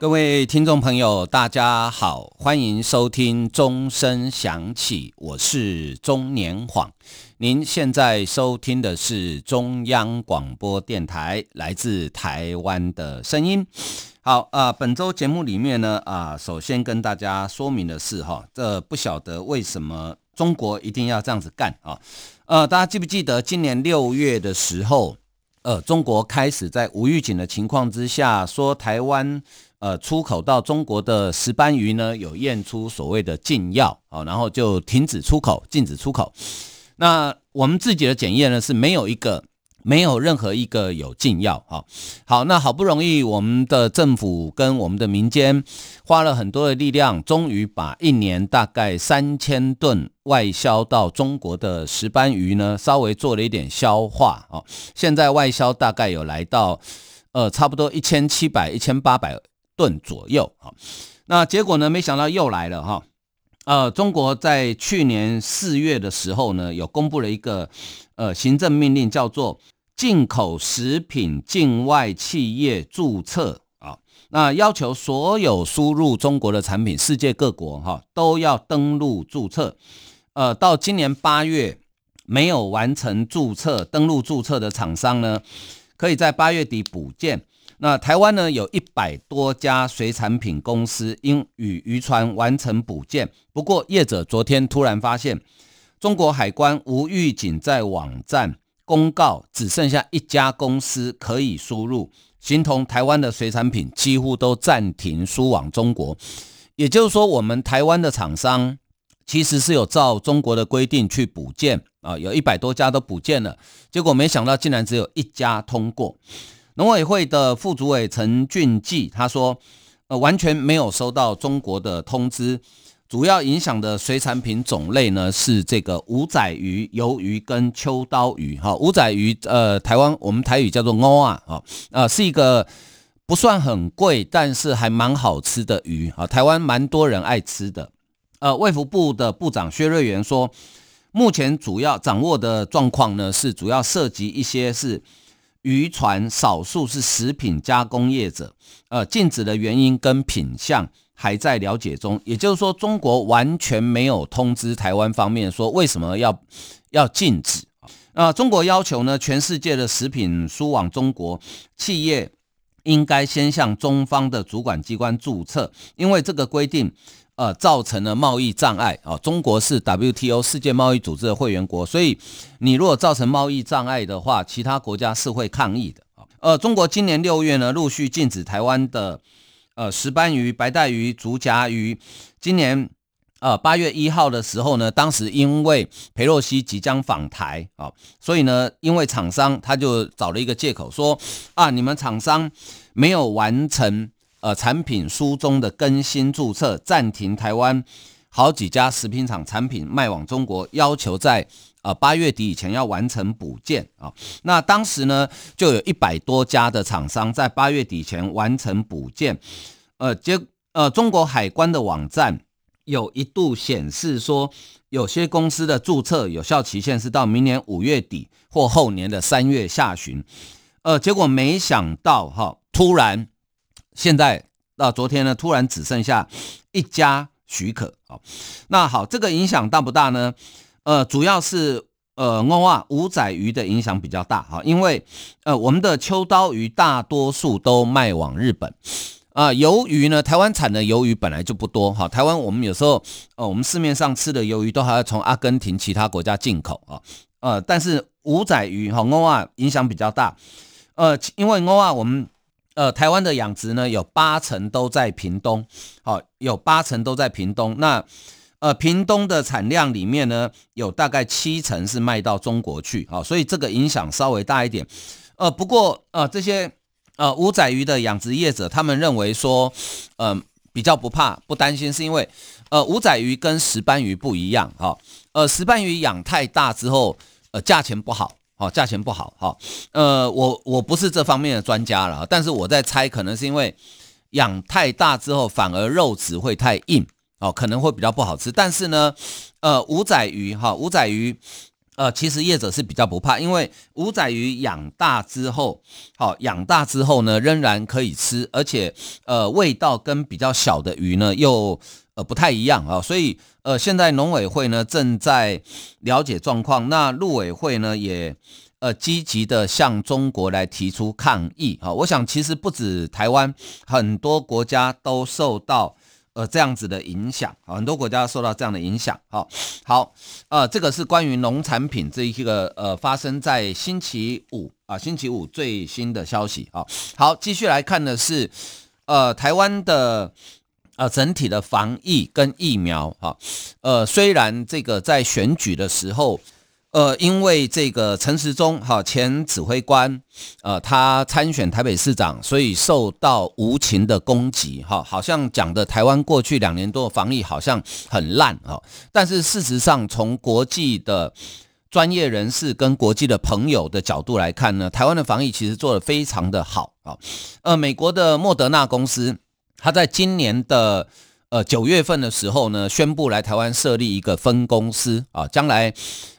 各位听众朋友，大家好，欢迎收听钟声响起，我是中年晃。您现在收听的是中央广播电台来自台湾的声音。好啊，本周节目里面呢啊，首先跟大家说明的是哈，这不晓得为什么中国一定要这样子干啊？呃，大家记不记得今年六月的时候，呃，中国开始在无预警的情况之下说台湾。呃，出口到中国的石斑鱼呢，有验出所谓的禁药，哦，然后就停止出口，禁止出口。那我们自己的检验呢，是没有一个，没有任何一个有禁药，哈，好，那好不容易我们的政府跟我们的民间花了很多的力量，终于把一年大概三千吨外销到中国的石斑鱼呢，稍微做了一点消化，哦，现在外销大概有来到，呃，差不多一千七百、一千八百。吨左右，好，那结果呢？没想到又来了哈，呃，中国在去年四月的时候呢，有公布了一个呃行政命令，叫做进口食品境外企业注册啊，那要求所有输入中国的产品，世界各国哈都要登录注册，呃，到今年八月没有完成注册登录注册的厂商呢，可以在八月底补件。那台湾呢，有一百多家水产品公司因与渔船完成补件，不过业者昨天突然发现，中国海关无预警在网站公告，只剩下一家公司可以输入，形同台湾的水产品几乎都暂停输往中国。也就是说，我们台湾的厂商其实是有照中国的规定去补件啊，有一百多家都补件了，结果没想到竟然只有一家通过。农委会的副主委陈俊记他说：“呃，完全没有收到中国的通知。主要影响的水产品种类呢是这个五仔鱼、鱿鱼跟秋刀鱼。哈，五仔鱼，呃，台湾我们台语叫做欧啊，啊，呃，是一个不算很贵，但是还蛮好吃的鱼。啊，台湾蛮多人爱吃的。呃，卫福部的部长薛瑞元说，目前主要掌握的状况呢是主要涉及一些是。”渔船少数是食品加工业者，呃，禁止的原因跟品相还在了解中。也就是说，中国完全没有通知台湾方面说为什么要要禁止啊？中国要求呢，全世界的食品输往中国企业应该先向中方的主管机关注册，因为这个规定。呃，造成了贸易障碍啊！中国是 WTO 世界贸易组织的会员国，所以你如果造成贸易障碍的话，其他国家是会抗议的啊。呃，中国今年六月呢，陆续禁止台湾的呃石斑鱼、白带鱼、竹荚鱼。今年呃八月一号的时候呢，当时因为佩洛西即将访台啊，所以呢，因为厂商他就找了一个借口说啊，你们厂商没有完成。呃，产品书中的更新注册暂停，台湾好几家食品厂产品卖往中国，要求在呃八月底以前要完成补件啊。那当时呢，就有一百多家的厂商在八月底前完成补件。呃，结呃，中国海关的网站有一度显示说，有些公司的注册有效期限是到明年五月底或后年的三月下旬。呃，结果没想到哈，突然。现在到昨天呢，突然只剩下一家许可啊。那好，这个影响大不大呢？呃，主要是呃，欧啊五仔鱼的影响比较大哈，因为呃，我们的秋刀鱼大多数都卖往日本啊。鱿鱼呢，台湾产的鱿鱼本来就不多哈。台湾我们有时候呃，我们市面上吃的鱿鱼都还要从阿根廷其他国家进口啊。呃，但是五仔鱼哈，欧啊影响比较大。呃，因为欧啊我们。呃，台湾的养殖呢，有八成都在屏东，好，有八成都在屏东。那呃，屏东的产量里面呢，有大概七成是卖到中国去，好，所以这个影响稍微大一点。呃，不过呃，这些呃五仔鱼的养殖业者，他们认为说，嗯，比较不怕、不担心，是因为呃五仔鱼跟石斑鱼不一样，哈，呃石斑鱼养太大之后，呃价钱不好。好，价钱不好，好，呃，我我不是这方面的专家了，但是我在猜，可能是因为养太大之后，反而肉质会太硬，哦，可能会比较不好吃。但是呢，呃，五仔鱼，哈，五仔鱼，呃，其实业者是比较不怕，因为五仔鱼养大之后，好，养大之后呢，仍然可以吃，而且，呃，味道跟比较小的鱼呢，又呃不太一样啊，所以。呃，现在农委会呢正在了解状况，那陆委会呢也呃积极的向中国来提出抗议啊。我想其实不止台湾，很多国家都受到呃这样子的影响啊，很多国家受到这样的影响。好，好，呃，这个是关于农产品这一个呃发生在星期五啊，星期五最新的消息啊。好，继续来看的是呃台湾的。呃，整体的防疫跟疫苗，哈，呃，虽然这个在选举的时候，呃，因为这个陈时中，哈，前指挥官，呃，他参选台北市长，所以受到无情的攻击，哈，好像讲的台湾过去两年多的防疫好像很烂，哈，但是事实上，从国际的专业人士跟国际的朋友的角度来看呢，台湾的防疫其实做得非常的好，啊，呃，美国的莫德纳公司。他在今年的呃九月份的时候呢，宣布来台湾设立一个分公司啊，将来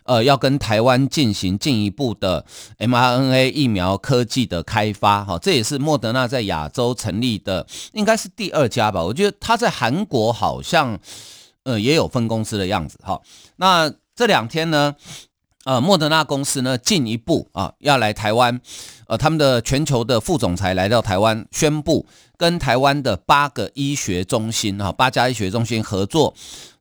呃要跟台湾进行进一步的 mRNA 疫苗科技的开发哈，这也是莫德纳在亚洲成立的，应该是第二家吧。我觉得他在韩国好像呃也有分公司的样子哈。那这两天呢，呃莫德纳公司呢进一步啊要来台湾，呃他们的全球的副总裁来到台湾宣布。跟台湾的八个医学中心哈，八家医学中心合作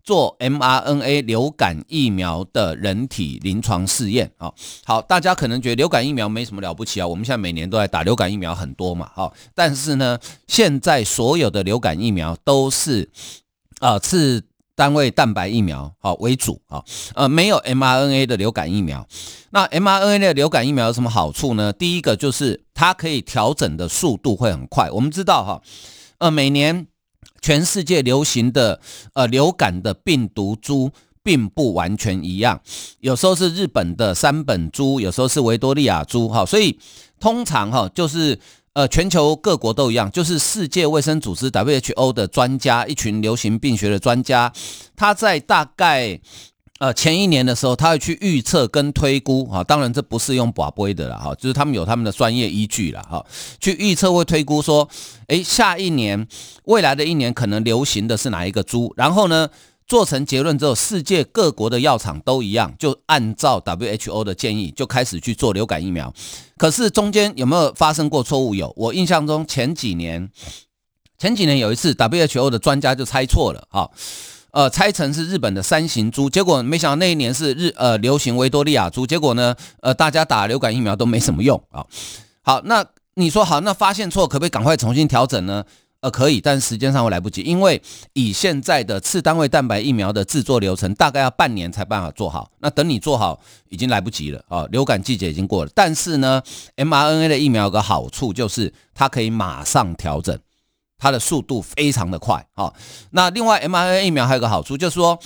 做 mRNA 流感疫苗的人体临床试验啊。好，大家可能觉得流感疫苗没什么了不起啊，我们现在每年都在打流感疫苗很多嘛，哈。但是呢，现在所有的流感疫苗都是啊是单位蛋白疫苗好为主啊，呃，没有 mRNA 的流感疫苗。那 mRNA 的流感疫苗有什么好处呢？第一个就是它可以调整的速度会很快。我们知道哈，呃，每年全世界流行的呃流感的病毒株并不完全一样，有时候是日本的三本株，有时候是维多利亚株哈，所以通常哈就是。呃，全球各国都一样，就是世界卫生组织 WHO 的专家，一群流行病学的专家，他在大概呃前一年的时候，他会去预测跟推估啊，当然这不是用宝贝的了哈，就是他们有他们的专业依据了哈，去预测会推估说，诶，下一年未来的一年可能流行的是哪一个猪，然后呢？做成结论之后，世界各国的药厂都一样，就按照 WHO 的建议就开始去做流感疫苗。可是中间有没有发生过错误？有，我印象中前几年，前几年有一次 WHO 的专家就猜错了，哈，呃，猜成是日本的三型猪，结果没想到那一年是日呃流行维多利亚猪，结果呢，呃，大家打流感疫苗都没什么用啊。好，那你说好，那发现错可不可以赶快重新调整呢？呃，可以，但时间上会来不及，因为以现在的次单位蛋白疫苗的制作流程，大概要半年才办法做好。那等你做好，已经来不及了啊！流感季节已经过了。但是呢，mRNA 的疫苗有个好处，就是它可以马上调整，它的速度非常的快啊。那另外，mRNA 疫苗还有个好处，就是说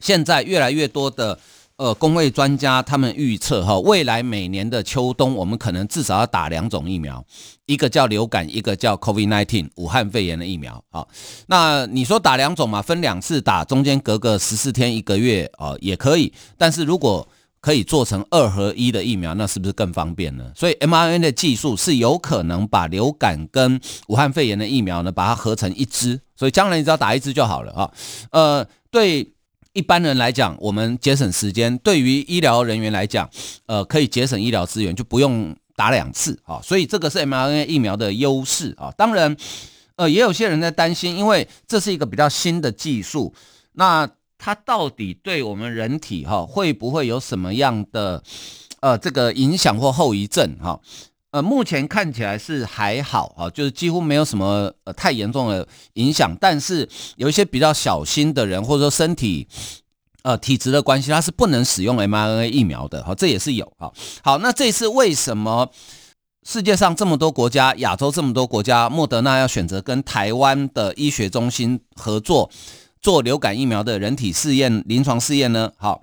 现在越来越多的。呃，工位专家他们预测哈，未来每年的秋冬，我们可能至少要打两种疫苗，一个叫流感，一个叫 COVID-19 武汉肺炎的疫苗啊。那你说打两种嘛，分两次打，中间隔个十四天一个月啊，也可以。但是如果可以做成二合一的疫苗，那是不是更方便呢？所以 mRNA 的技术是有可能把流感跟武汉肺炎的疫苗呢，把它合成一支，所以将来你只要打一支就好了啊。呃，对。一般人来讲，我们节省时间；对于医疗人员来讲，呃，可以节省医疗资源，就不用打两次啊。所以这个是 mRNA 疫苗的优势啊。当然，呃，也有些人在担心，因为这是一个比较新的技术，那它到底对我们人体哈会不会有什么样的呃这个影响或后遗症哈？呃，目前看起来是还好啊，就是几乎没有什么呃太严重的影响。但是有一些比较小心的人，或者说身体呃体质的关系，他是不能使用 mRNA 疫苗的哈，这也是有哈。好，那这次为什么世界上这么多国家，亚洲这么多国家，莫德纳要选择跟台湾的医学中心合作做流感疫苗的人体试验、临床试验呢？好。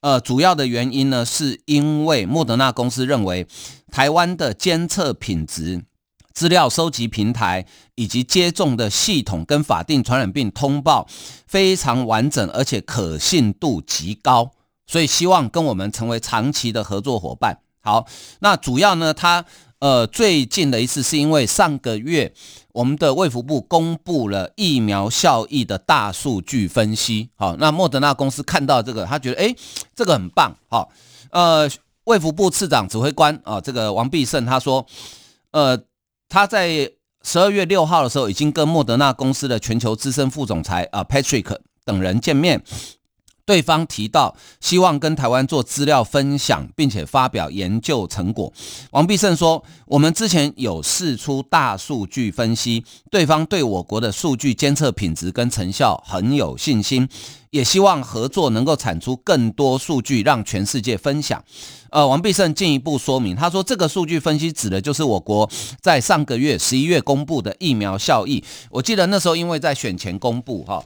呃，主要的原因呢，是因为莫德纳公司认为台湾的监测品质、资料收集平台以及接种的系统跟法定传染病通报非常完整，而且可信度极高，所以希望跟我们成为长期的合作伙伴。好，那主要呢，他。呃，最近的一次是因为上个月我们的卫福部公布了疫苗效益的大数据分析。好，那莫德纳公司看到这个，他觉得哎，这个很棒。好，呃，卫福部次长指挥官啊，这个王必胜他说，呃，他在十二月六号的时候已经跟莫德纳公司的全球资深副总裁啊 Patrick 等人见面。对方提到希望跟台湾做资料分享，并且发表研究成果。王必胜说：“我们之前有试出大数据分析，对方对我国的数据监测品质跟成效很有信心，也希望合作能够产出更多数据，让全世界分享。”呃，王必胜进一步说明，他说：“这个数据分析指的就是我国在上个月十一月公布的疫苗效益。我记得那时候因为在选前公布，哈，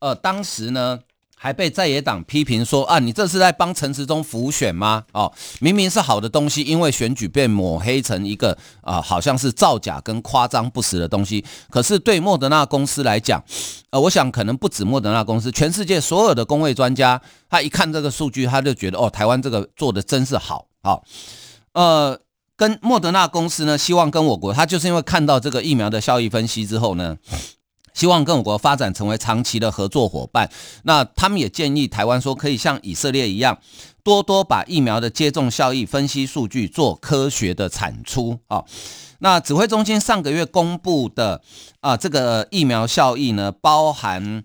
呃，当时呢。”还被在野党批评说啊，你这是在帮陈时中浮选吗？哦，明明是好的东西，因为选举被抹黑成一个啊，好像是造假跟夸张不实的东西。可是对莫德纳公司来讲，呃，我想可能不止莫德纳公司，全世界所有的工位专家，他一看这个数据，他就觉得哦，台湾这个做的真是好，啊，呃，跟莫德纳公司呢，希望跟我国，他就是因为看到这个疫苗的效益分析之后呢。希望跟我国发展成为长期的合作伙伴。那他们也建议台湾说，可以像以色列一样，多多把疫苗的接种效益分析数据做科学的产出啊。那指挥中心上个月公布的啊，这个疫苗效益呢，包含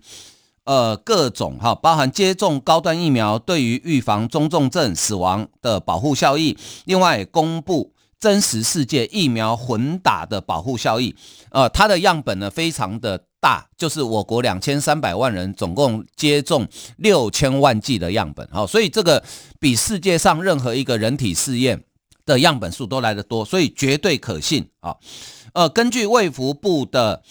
呃各种哈，包含接种高端疫苗对于预防中重症死亡的保护效益。另外公布。真实世界疫苗混打的保护效益，呃，它的样本呢非常的大，就是我国两千三百万人总共接种六千万剂的样本，好，所以这个比世界上任何一个人体试验的样本数都来得多，所以绝对可信啊。呃，根据卫福部的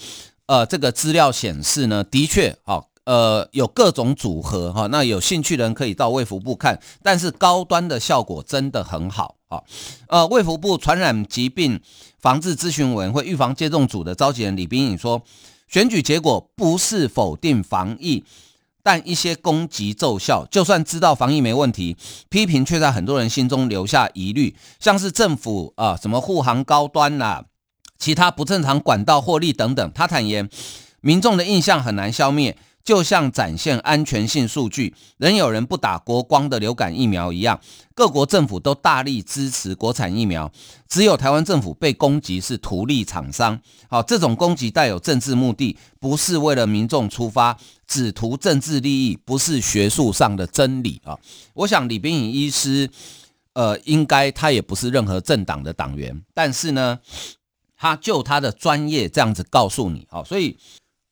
呃这个资料显示呢，的确好。呃，有各种组合哈，那有兴趣的人可以到卫福部看，但是高端的效果真的很好啊。呃，卫福部传染疾病防治咨询委员会预防接种组的召集人李冰颖说，选举结果不是否定防疫，但一些攻击奏效，就算知道防疫没问题，批评却在很多人心中留下疑虑，像是政府啊什么护航高端啦，其他不正常管道获利等等。他坦言，民众的印象很难消灭。就像展现安全性数据，仍有人不打国光的流感疫苗一样，各国政府都大力支持国产疫苗，只有台湾政府被攻击是图利厂商。好，这种攻击带有政治目的，不是为了民众出发，只图政治利益，不是学术上的真理啊！我想李冰颖医师，呃，应该他也不是任何政党的党员，但是呢，他就他的专业这样子告诉你，好，所以。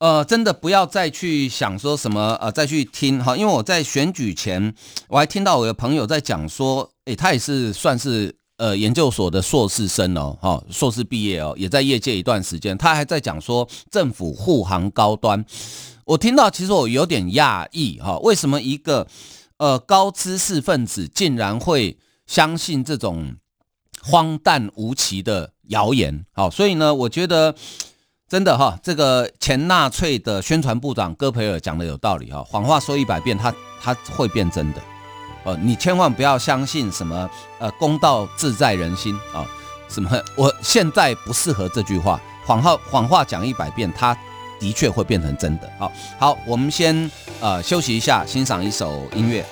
呃，真的不要再去想说什么，呃，再去听哈，因为我在选举前，我还听到我的朋友在讲说，诶，他也是算是呃研究所的硕士生哦，哈，硕士毕业哦，也在业界一段时间，他还在讲说政府护航高端，我听到其实我有点讶异哈，为什么一个呃高知识分子竟然会相信这种荒诞无奇的谣言？好，所以呢，我觉得。真的哈，这个前纳粹的宣传部长戈培尔讲的有道理哈，谎话说一百遍，他他会变真的，哦，你千万不要相信什么呃公道自在人心啊，什么我现在不适合这句话，谎话谎话讲一百遍，他的确会变成真的。好，好，我们先呃休息一下，欣赏一首音乐。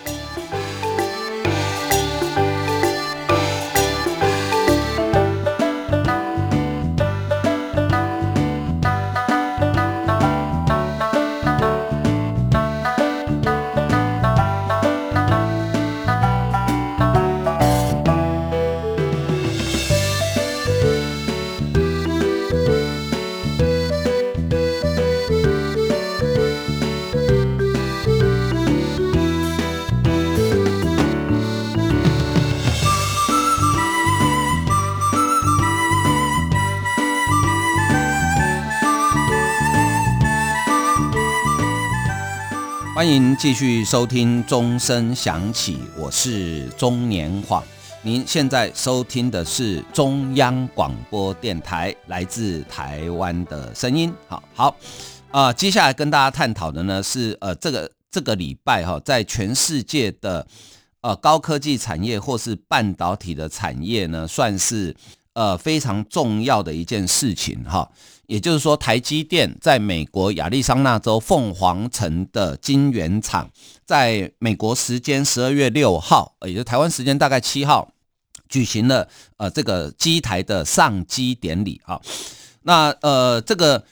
继续收听钟声响起，我是中年晃。您现在收听的是中央广播电台来自台湾的声音。好好，啊，接下来跟大家探讨的呢是，呃，这个这个礼拜哈，在全世界的呃高科技产业或是半导体的产业呢，算是呃非常重要的一件事情哈。也就是说，台积电在美国亚利桑那州凤凰城的晶圆厂，在美国时间十二月六号，也就台湾时间大概七号，举行了呃这个机台的上机典礼啊。那呃这个。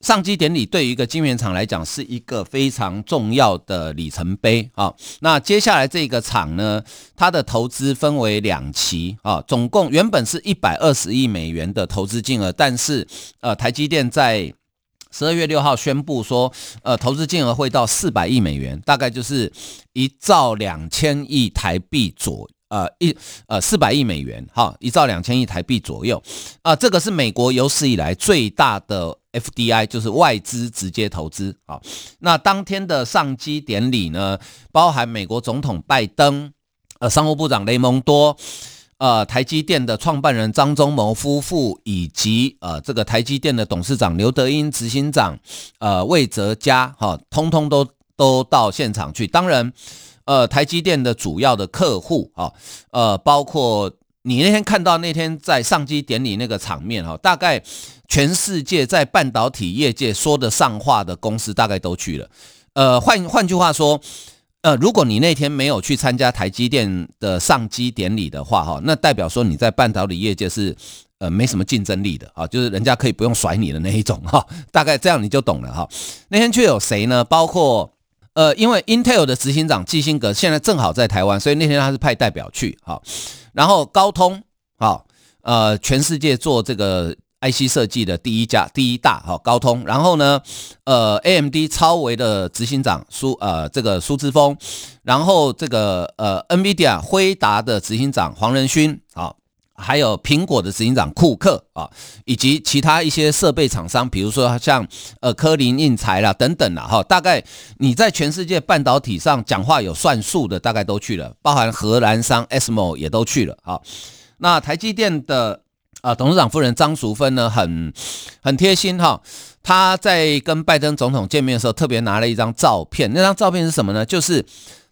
上机典礼对于一个晶圆厂来讲是一个非常重要的里程碑啊。那接下来这个厂呢，它的投资分为两期啊，总共原本是一百二十亿美元的投资金额，但是呃，台积电在十二月六号宣布说，呃，投资金额会到四百亿美元，大概就是一兆两千亿台币左。呃，一呃四百亿美元，哈，一兆两千亿台币左右，啊，这个是美国有史以来最大的 FDI，就是外资直接投资，啊，那当天的上机典礼呢，包含美国总统拜登，呃，商务部长雷蒙多，呃，台积电的创办人张忠谋夫妇，以及呃这个台积电的董事长刘德英、执行长呃魏哲嘉，哈，通通都都到现场去，当然。呃，台积电的主要的客户啊，呃，包括你那天看到那天在上机典礼那个场面哈，大概全世界在半导体业界说得上话的公司大概都去了。呃，换换句话说，呃，如果你那天没有去参加台积电的上机典礼的话哈，那代表说你在半导体业界是呃没什么竞争力的啊，就是人家可以不用甩你的那一种哈，大概这样你就懂了哈。那天却有谁呢？包括。呃，因为 Intel 的执行长基辛格现在正好在台湾，所以那天他是派代表去，好，然后高通，好，呃，全世界做这个 IC 设计的第一家、第一大，好，高通，然后呢，呃，AMD 超维的执行长苏，呃，这个苏志峰，然后这个呃，NVIDIA 辉达的执行长黄仁勋，好。还有苹果的执行长库克啊，以及其他一些设备厂商，比如说像呃科林印材啦等等啦，哈，大概你在全世界半导体上讲话有算数的，大概都去了，包含荷兰商 SMO 也都去了啊。那台积电的啊董事长夫人张淑芬呢，很很贴心哈，她在跟拜登总统见面的时候，特别拿了一张照片，那张照片是什么呢？就是。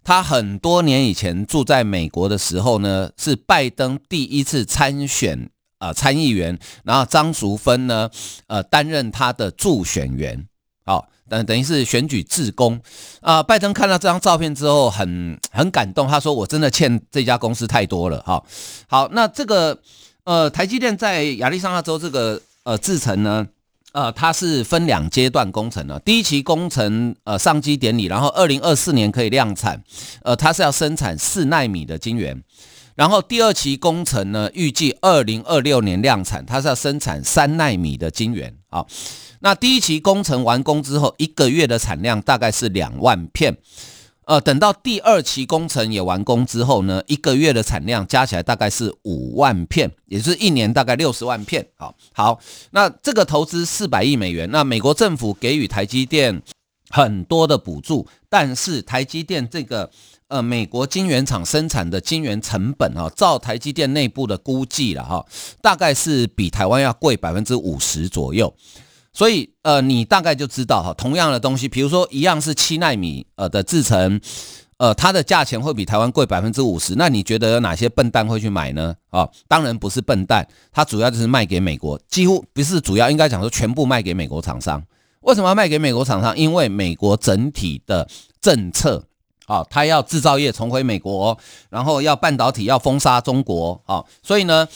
他很多年以前住在美国的时候呢，是拜登第一次参选啊参议员，然后张淑芬呢，呃担任他的助选员，好等等于是选举自工啊。拜登看到这张照片之后，很很感动，他说：“我真的欠这家公司太多了。”哈，好，那这个呃台积电在亚利桑那州这个呃制程呢？呃，它是分两阶段工程的，第一期工程呃上机典礼，然后二零二四年可以量产，呃，它是要生产四纳米的晶圆，然后第二期工程呢，预计二零二六年量产，它是要生产三纳米的晶圆好。那第一期工程完工之后，一个月的产量大概是两万片。呃，等到第二期工程也完工之后呢，一个月的产量加起来大概是五万片，也就是一年大概六十万片。好，好，那这个投资四百亿美元，那美国政府给予台积电很多的补助，但是台积电这个呃美国晶圆厂生产的晶圆成本啊，照台积电内部的估计了哈，大概是比台湾要贵百分之五十左右。所以，呃，你大概就知道哈，同样的东西，比如说一样是七纳米呃的制成，呃，它的价钱会比台湾贵百分之五十。那你觉得有哪些笨蛋会去买呢？啊，当然不是笨蛋，它主要就是卖给美国，几乎不是主要，应该讲说全部卖给美国厂商。为什么要卖给美国厂商？因为美国整体的政策啊，它要制造业重回美国，然后要半导体要封杀中国啊，所以呢，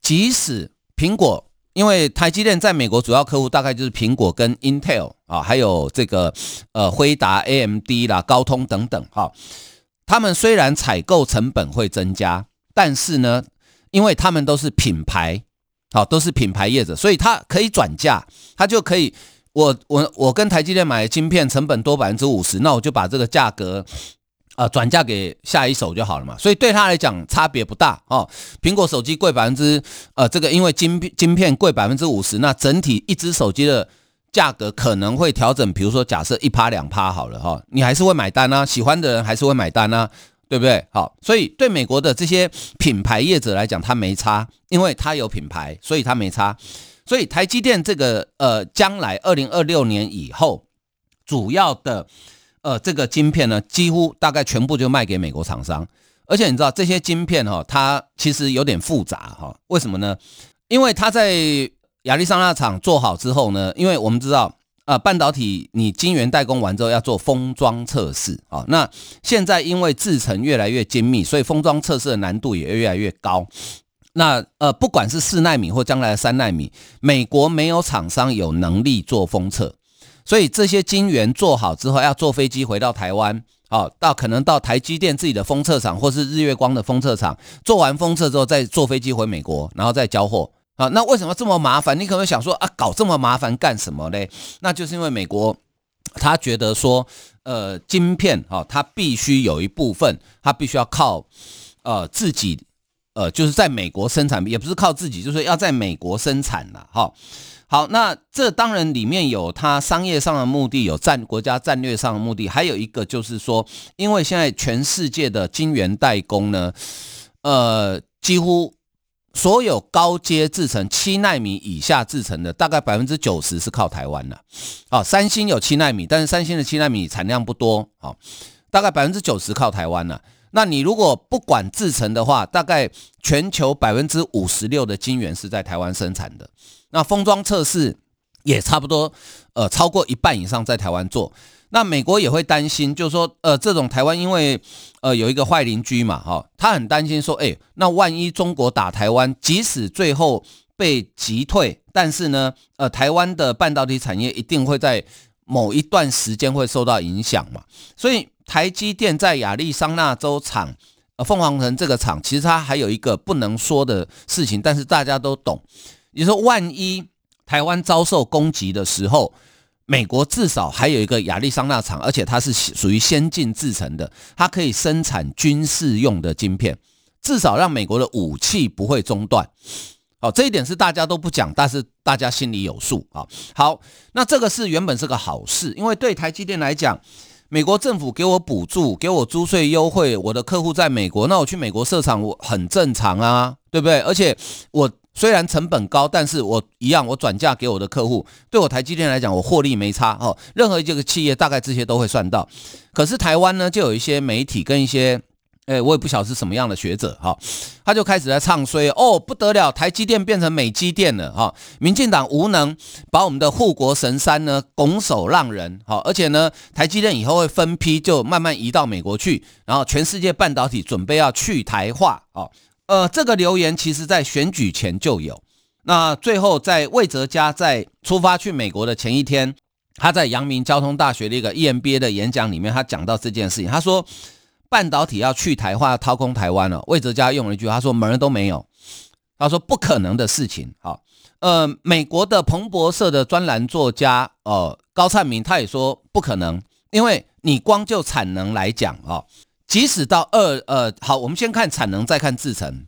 即使苹果。因为台积电在美国主要客户大概就是苹果跟 Intel 啊，还有这个呃辉达、AMD 啦、高通等等哈。他们虽然采购成本会增加，但是呢，因为他们都是品牌，好都是品牌业者，所以它可以转嫁，它就可以我我我跟台积电买的晶片成本多百分之五十，那我就把这个价格。呃，转嫁给下一手就好了嘛，所以对他来讲差别不大哦。苹果手机贵百分之呃，这个因为晶晶片贵百分之五十，那整体一只手机的价格可能会调整，比如说假设一趴两趴好了哈，你还是会买单啊，喜欢的人还是会买单啊，对不对？好，所以对美国的这些品牌业者来讲，他没差，因为他有品牌，所以他没差。所以台积电这个呃，将来二零二六年以后，主要的呃这个晶片呢，几乎大概全部就卖给美国厂商。而且你知道这些晶片哈，它其实有点复杂哈，为什么呢？因为它在亚利桑那厂做好之后呢，因为我们知道啊，半导体你晶圆代工完之后要做封装测试啊，那现在因为制程越来越精密，所以封装测试的难度也越来越高。那呃，不管是四纳米或将来的三纳米，美国没有厂商有能力做封测，所以这些晶圆做好之后，要坐飞机回到台湾，好到可能到台积电自己的封测厂，或是日月光的封测厂，做完封测之后再坐飞机回美国，然后再交货啊。那为什么这么麻烦？你可能想说啊，搞这么麻烦干什么嘞？那就是因为美国他觉得说，呃，晶片啊，它必须有一部分，它必须要靠呃自己。呃，就是在美国生产，也不是靠自己，就是要在美国生产了。哈，好，那这当然里面有它商业上的目的，有战国家战略上的目的，还有一个就是说，因为现在全世界的晶圆代工呢，呃，几乎所有高阶制成七纳米以下制成的，大概百分之九十是靠台湾的。好，三星有七纳米，但是三星的七纳米产量不多。好，大概百分之九十靠台湾了。那你如果不管制成的话，大概全球百分之五十六的晶圆是在台湾生产的。那封装测试也差不多，呃，超过一半以上在台湾做。那美国也会担心，就是说，呃，这种台湾因为呃有一个坏邻居嘛，哈，他很担心说，哎，那万一中国打台湾，即使最后被击退，但是呢，呃，台湾的半导体产业一定会在某一段时间会受到影响嘛，所以。台积电在亚利桑那州厂，呃，凤凰城这个厂，其实它还有一个不能说的事情，但是大家都懂。你说，万一台湾遭受攻击的时候，美国至少还有一个亚利桑那厂，而且它是属于先进制成的，它可以生产军事用的晶片，至少让美国的武器不会中断。好，这一点是大家都不讲，但是大家心里有数啊。好，那这个是原本是个好事，因为对台积电来讲。美国政府给我补助，给我租税优惠，我的客户在美国，那我去美国设厂，我很正常啊，对不对？而且我虽然成本高，但是我一样，我转嫁给我的客户，对我台积电来讲，我获利没差哦。任何一个企业大概这些都会算到，可是台湾呢，就有一些媒体跟一些。哎，我也不晓得是什么样的学者哈，他就开始在唱衰哦，不得了，台积电变成美积电了哈，民进党无能，把我们的护国神山呢拱手让人哈，而且呢，台积电以后会分批就慢慢移到美国去，然后全世界半导体准备要去台化啊，呃，这个留言其实在选举前就有，那最后在魏哲家在出发去美国的前一天，他在阳明交通大学的一个 EMBA 的演讲里面，他讲到这件事情，他说。半导体要去台化，要掏空台湾了。魏哲家用了一句，他说：“门都没有。”他说：“不可能的事情。”好，呃，美国的彭博社的专栏作家，呃，高灿明他也说不可能，因为你光就产能来讲，啊，即使到二，呃，好，我们先看产能，再看制程。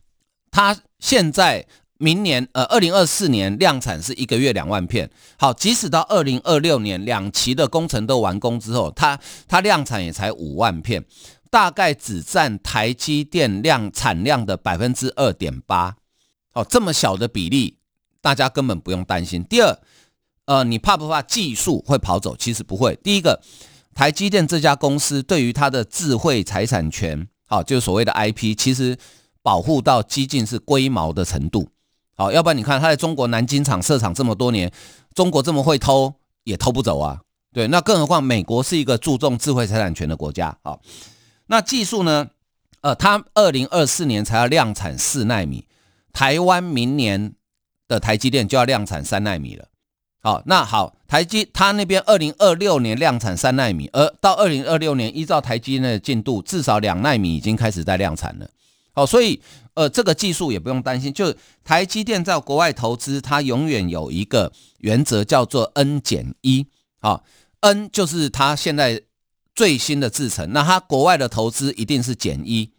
他现在明年，呃，二零二四年量产是一个月两万片。好，即使到二零二六年两期的工程都完工之后，它它量产也才五万片。大概只占台积电量产量的百分之二点八，哦，这么小的比例，大家根本不用担心。第二，呃，你怕不怕技术会跑走？其实不会。第一个，台积电这家公司对于它的智慧财产权，好，就是所谓的 IP，其实保护到几近是龟毛的程度。好，要不然你看它在中国南京厂设厂这么多年，中国这么会偷也偷不走啊。对，那更何况美国是一个注重智慧财产权的国家，好。那技术呢？呃，它二零二四年才要量产四纳米，台湾明年的台积电就要量产三纳米了。好，那好，台积它那边二零二六年量产三纳米，而到二零二六年，依照台积电的进度，至少两纳米已经开始在量产了。好，所以呃，这个技术也不用担心。就台积电在国外投资，它永远有一个原则叫做 N 减一。好，N 就是它现在。最新的制程，那它国外的投资一定是减一，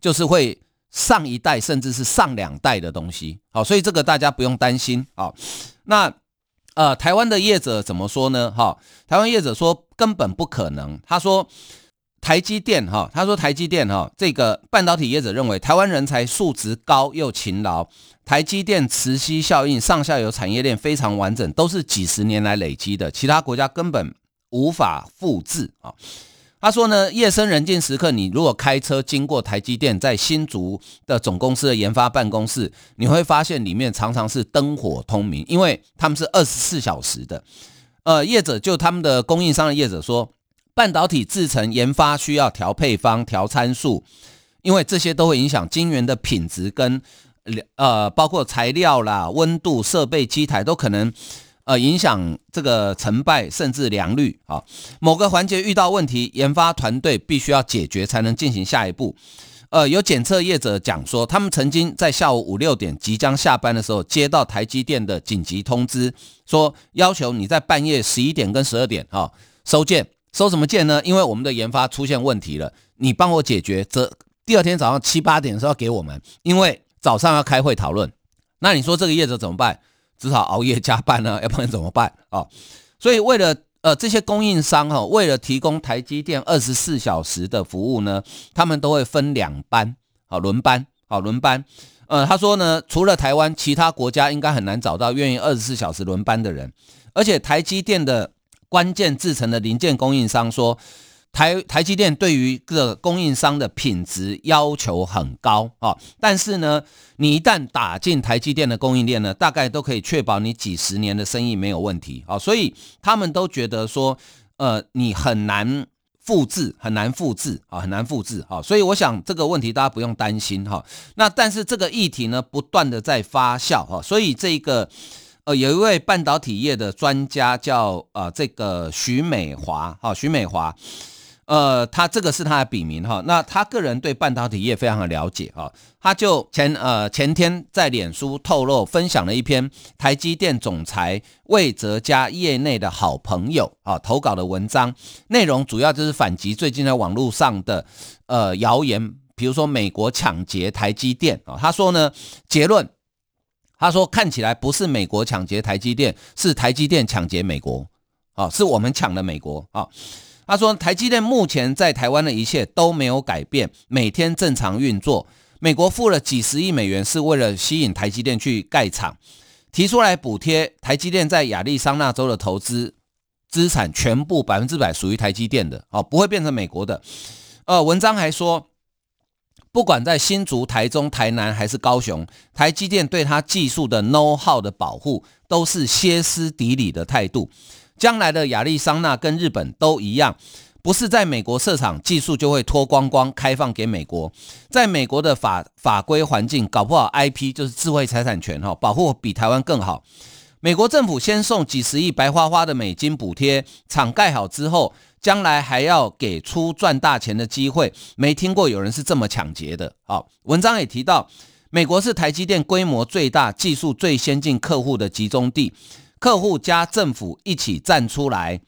就是会上一代甚至是上两代的东西。好，所以这个大家不用担心。好，那呃，台湾的业者怎么说呢？哈，台湾业者说根本不可能。他说台积电哈，他说台积电哈，这个半导体业者认为台湾人才素质高又勤劳，台积电磁吸效应上下游产业链非常完整，都是几十年来累积的，其他国家根本无法复制啊。他说呢，夜深人静时刻，你如果开车经过台积电在新竹的总公司的研发办公室，你会发现里面常常是灯火通明，因为他们是二十四小时的。呃，业者就他们的供应商的业者说，半导体制成研发需要调配方、调参数，因为这些都会影响晶圆的品质跟呃，包括材料啦、温度、设备、机台都可能。呃，影响这个成败甚至良率啊。某个环节遇到问题，研发团队必须要解决，才能进行下一步。呃，有检测业者讲说，他们曾经在下午五六点即将下班的时候，接到台积电的紧急通知，说要求你在半夜十一点跟十二点啊收件。收什么件呢？因为我们的研发出现问题了，你帮我解决。则第二天早上七八点的时候给我们，因为早上要开会讨论。那你说这个业者怎么办？只好熬夜加班呢，要不然怎么办啊？所以为了呃这些供应商哈，为了提供台积电二十四小时的服务呢，他们都会分两班，好轮班，好轮班。呃，他说呢，除了台湾，其他国家应该很难找到愿意二十四小时轮班的人。而且台积电的关键制成的零件供应商说。台台积电对于个供应商的品质要求很高啊，但是呢，你一旦打进台积电的供应链呢，大概都可以确保你几十年的生意没有问题啊，所以他们都觉得说，呃，你很难复制，很难复制啊，很难复制啊，所以我想这个问题大家不用担心哈。那但是这个议题呢，不断的在发酵哈，所以这个呃，有一位半导体业的专家叫啊，这个徐美华哈，徐美华。呃，他这个是他的笔名哈，那他个人对半导体业非常的了解哈，他就前呃前天在脸书透露分享了一篇台积电总裁魏哲家业内的好朋友啊投稿的文章，内容主要就是反击最近在网络上的呃谣言，比如说美国抢劫台积电啊，他说呢结论，他说看起来不是美国抢劫台积电，是台积电抢劫美国啊，是我们抢了美国啊。他说：“台积电目前在台湾的一切都没有改变，每天正常运作。美国付了几十亿美元，是为了吸引台积电去盖厂，提出来补贴台积电在亚利桑那州的投资资产，全部百分之百属于台积电的，哦，不会变成美国的。呃，文章还说，不管在新竹、台中、台南还是高雄，台积电对他技术的 know how 的保护，都是歇斯底里的态度。”将来的亚利桑那跟日本都一样，不是在美国设厂，技术就会脱光光开放给美国。在美国的法法规环境，搞不好 IP 就是智慧财产权哈，保护比台湾更好。美国政府先送几十亿白花花的美金补贴，厂盖好之后，将来还要给出赚大钱的机会。没听过有人是这么抢劫的。好，文章也提到，美国是台积电规模最大、技术最先进客户的集中地。客户加政府一起站出来，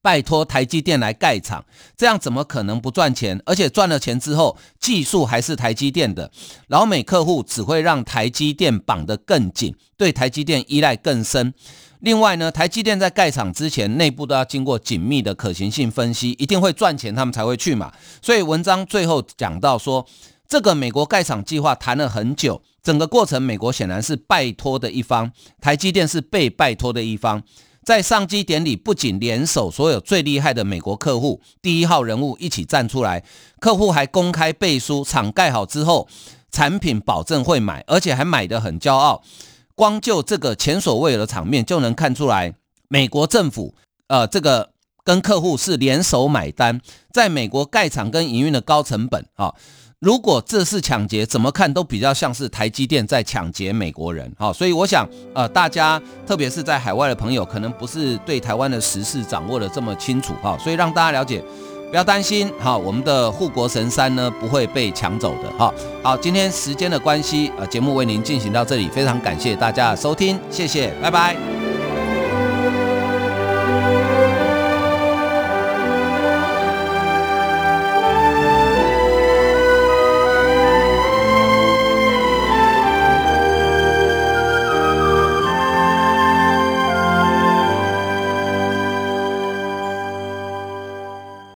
拜托台积电来盖厂，这样怎么可能不赚钱？而且赚了钱之后，技术还是台积电的，老美客户只会让台积电绑得更紧，对台积电依赖更深。另外呢，台积电在盖厂之前，内部都要经过紧密的可行性分析，一定会赚钱，他们才会去嘛。所以文章最后讲到说，这个美国盖厂计划谈了很久。整个过程，美国显然是拜托的一方，台积电是被拜托的一方。在上机典礼，不仅联手所有最厉害的美国客户第一号人物一起站出来，客户还公开背书，厂盖好之后，产品保证会买，而且还买得很骄傲。光就这个前所未有的场面，就能看出来，美国政府呃，这个跟客户是联手买单，在美国盖厂跟营运的高成本啊。如果这是抢劫，怎么看都比较像是台积电在抢劫美国人，好，所以我想，呃，大家特别是在海外的朋友，可能不是对台湾的时事掌握的这么清楚，哈，所以让大家了解，不要担心，哈，我们的护国神山呢不会被抢走的，哈，好，今天时间的关系，呃，节目为您进行到这里，非常感谢大家的收听，谢谢，拜拜。